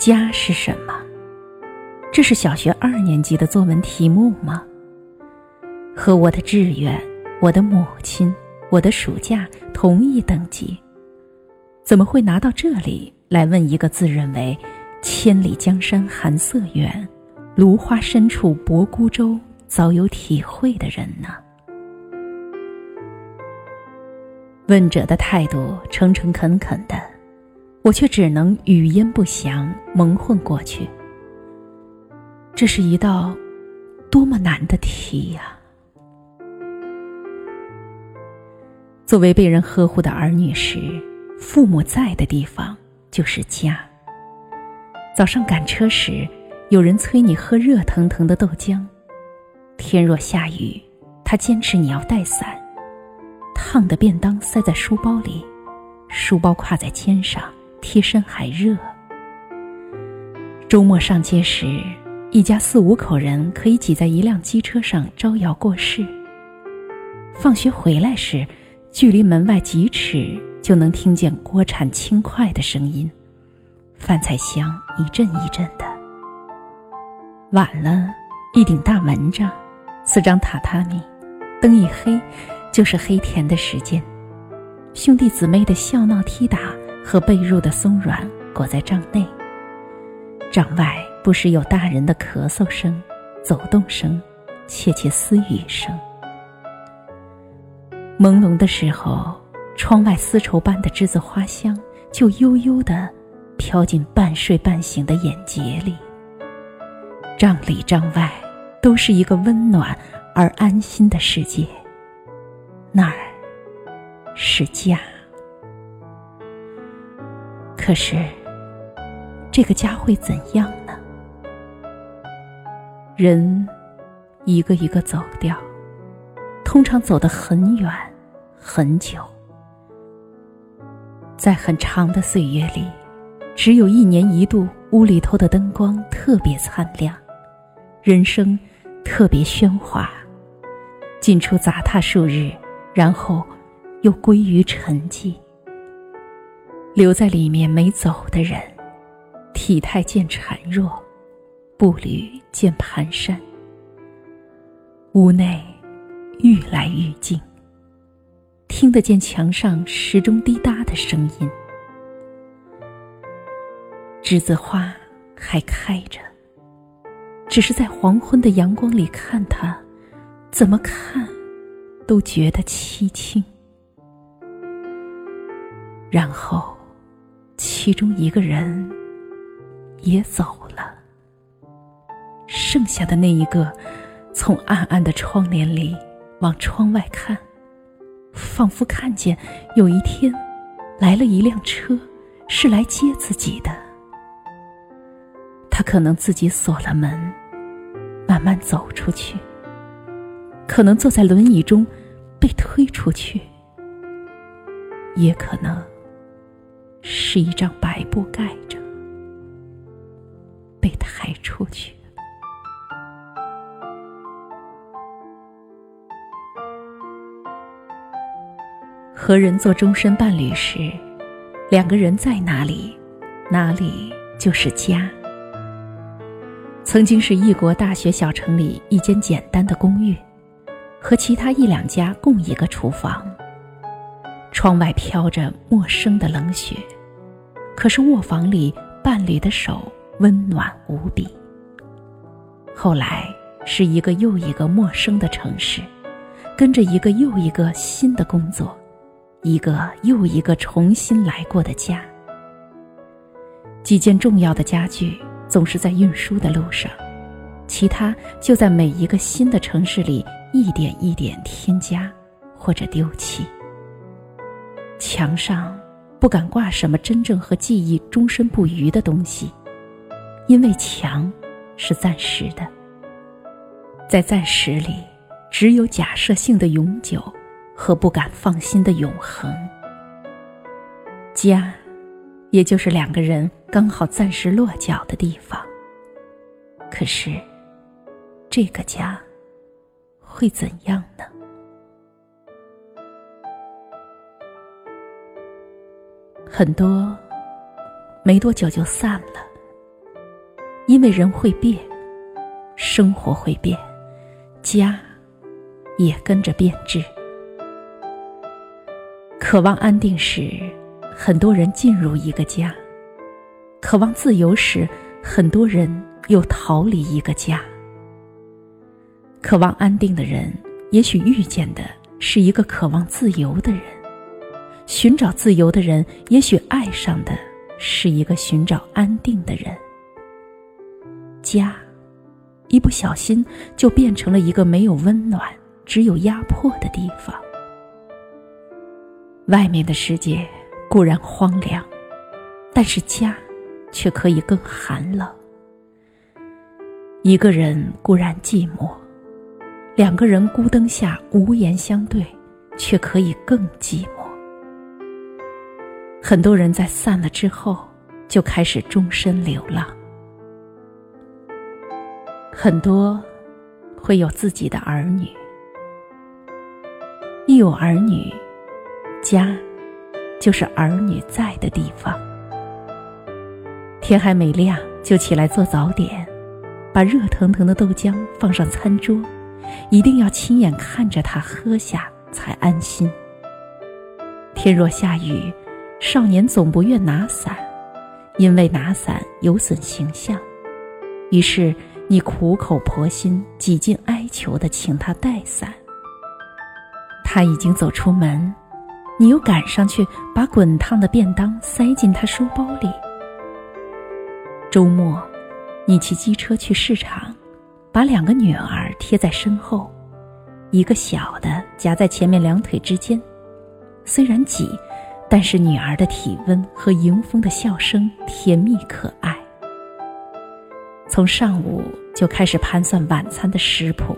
家是什么？这是小学二年级的作文题目吗？和我的志愿、我的母亲、我的暑假同一等级，怎么会拿到这里来问一个自认为“千里江山寒色远，芦花深处泊孤舟”早有体会的人呢？问者的态度诚诚恳恳的。我却只能语焉不详，蒙混过去。这是一道多么难的题呀！作为被人呵护的儿女时，父母在的地方就是家。早上赶车时，有人催你喝热腾腾的豆浆；天若下雨，他坚持你要带伞。烫的便当塞在书包里，书包挎在肩上。贴身还热。周末上街时，一家四五口人可以挤在一辆机车上招摇过市。放学回来时，距离门外几尺就能听见锅铲轻快的声音，饭菜香一阵一阵的。晚了，一顶大蚊帐，四张榻榻米，灯一黑，就是黑甜的时间。兄弟姊妹的笑闹踢打。和被褥的松软裹在帐内，帐外不时有大人的咳嗽声、走动声、窃窃私语声。朦胧的时候，窗外丝绸般的栀子花香就悠悠地飘进半睡半醒的眼睫里。帐里帐外都是一个温暖而安心的世界，那儿是家。可是，这个家会怎样呢？人一个一个走掉，通常走得很远很久。在很长的岁月里，只有一年一度，屋里头的灯光特别灿亮，人生特别喧哗，进出杂沓数日，然后又归于沉寂。留在里面没走的人，体态渐孱弱，步履渐蹒跚。屋内愈来愈静，听得见墙上时钟滴答的声音。栀子花还开着，只是在黄昏的阳光里看它，怎么看都觉得凄清。然后。其中一个人也走了，剩下的那一个，从暗暗的窗帘里往窗外看，仿佛看见有一天来了一辆车，是来接自己的。他可能自己锁了门，慢慢走出去；可能坐在轮椅中被推出去，也可能。是一张白布盖着，被抬出去。和人做终身伴侣时，两个人在哪里，哪里就是家。曾经是异国大学小城里一间简单的公寓，和其他一两家共一个厨房。窗外飘着陌生的冷雪，可是卧房里伴侣的手温暖无比。后来是一个又一个陌生的城市，跟着一个又一个新的工作，一个又一个重新来过的家。几件重要的家具总是在运输的路上，其他就在每一个新的城市里一点一点添加或者丢弃。墙上不敢挂什么真正和记忆终身不渝的东西，因为墙是暂时的，在暂时里，只有假设性的永久和不敢放心的永恒。家，也就是两个人刚好暂时落脚的地方。可是，这个家会怎样呢？很多没多久就散了，因为人会变，生活会变，家也跟着变质。渴望安定时，很多人进入一个家；渴望自由时，很多人又逃离一个家。渴望安定的人，也许遇见的是一个渴望自由的人。寻找自由的人，也许爱上的是一个寻找安定的人。家，一不小心就变成了一个没有温暖、只有压迫的地方。外面的世界固然荒凉，但是家，却可以更寒冷。一个人固然寂寞，两个人孤灯下无言相对，却可以更寂寞。很多人在散了之后，就开始终身流浪。很多会有自己的儿女，一有儿女，家就是儿女在的地方。天还没亮就起来做早点，把热腾腾的豆浆放上餐桌，一定要亲眼看着他喝下才安心。天若下雨。少年总不愿拿伞，因为拿伞有损形象。于是你苦口婆心、几近哀求的请他带伞。他已经走出门，你又赶上去把滚烫的便当塞进他书包里。周末，你骑机车去市场，把两个女儿贴在身后，一个小的夹在前面两腿之间，虽然挤。但是女儿的体温和迎风的笑声甜蜜可爱。从上午就开始盘算晚餐的食谱，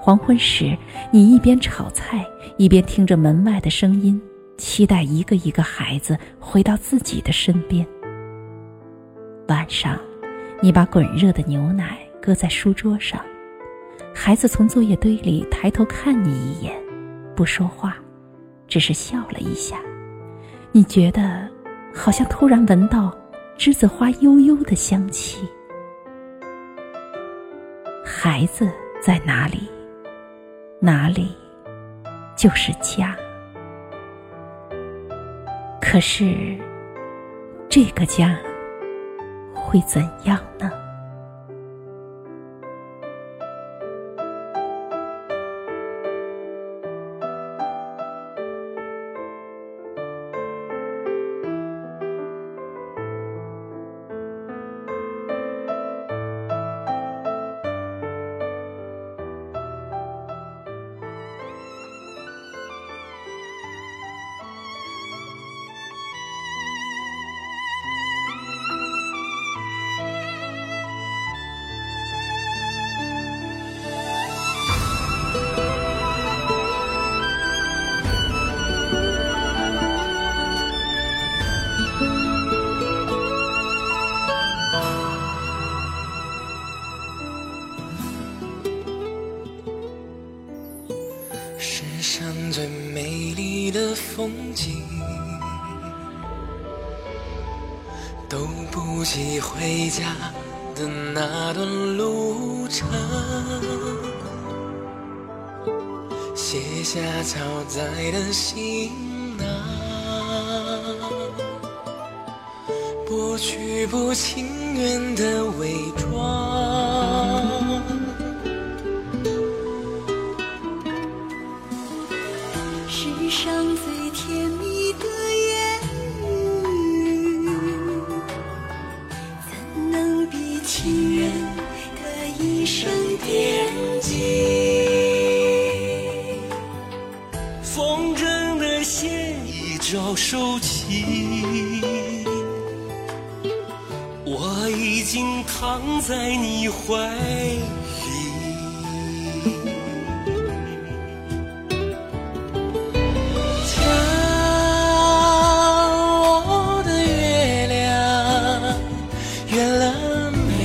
黄昏时你一边炒菜一边听着门外的声音，期待一个一个孩子回到自己的身边。晚上，你把滚热的牛奶搁在书桌上，孩子从作业堆里抬头看你一眼，不说话，只是笑了一下。你觉得，好像突然闻到栀子花悠悠的香气。孩子在哪里，哪里就是家。可是，这个家会怎样呢？美丽的风景，都不及回家的那段路程。卸下超载的行囊，剥去不情愿的伪装。风筝的线已早收起，我已经躺在你怀里。瞧，我的月亮圆了没？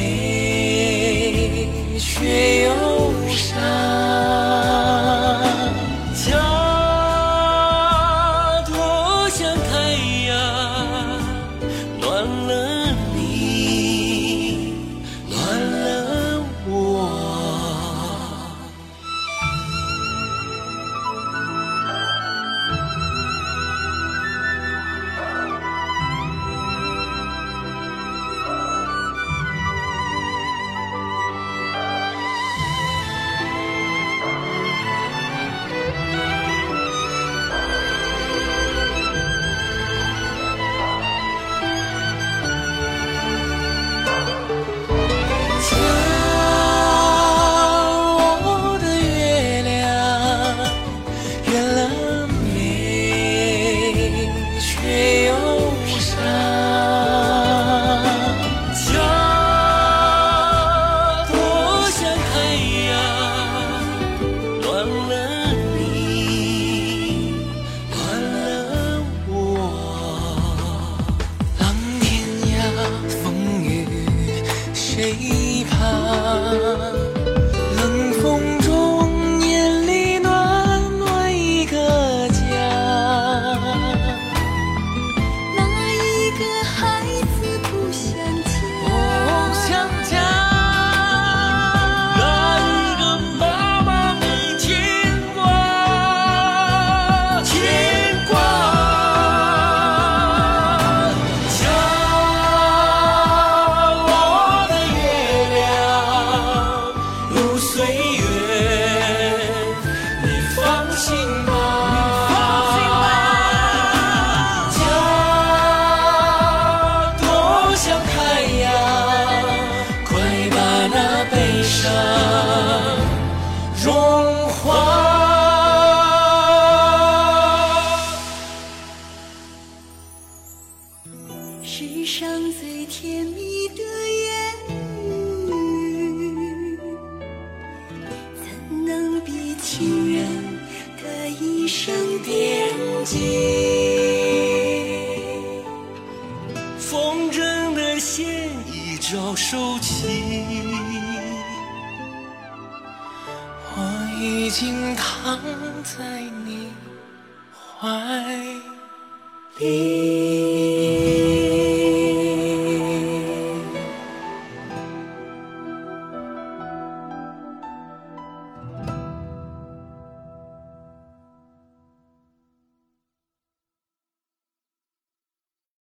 静躺在你怀里。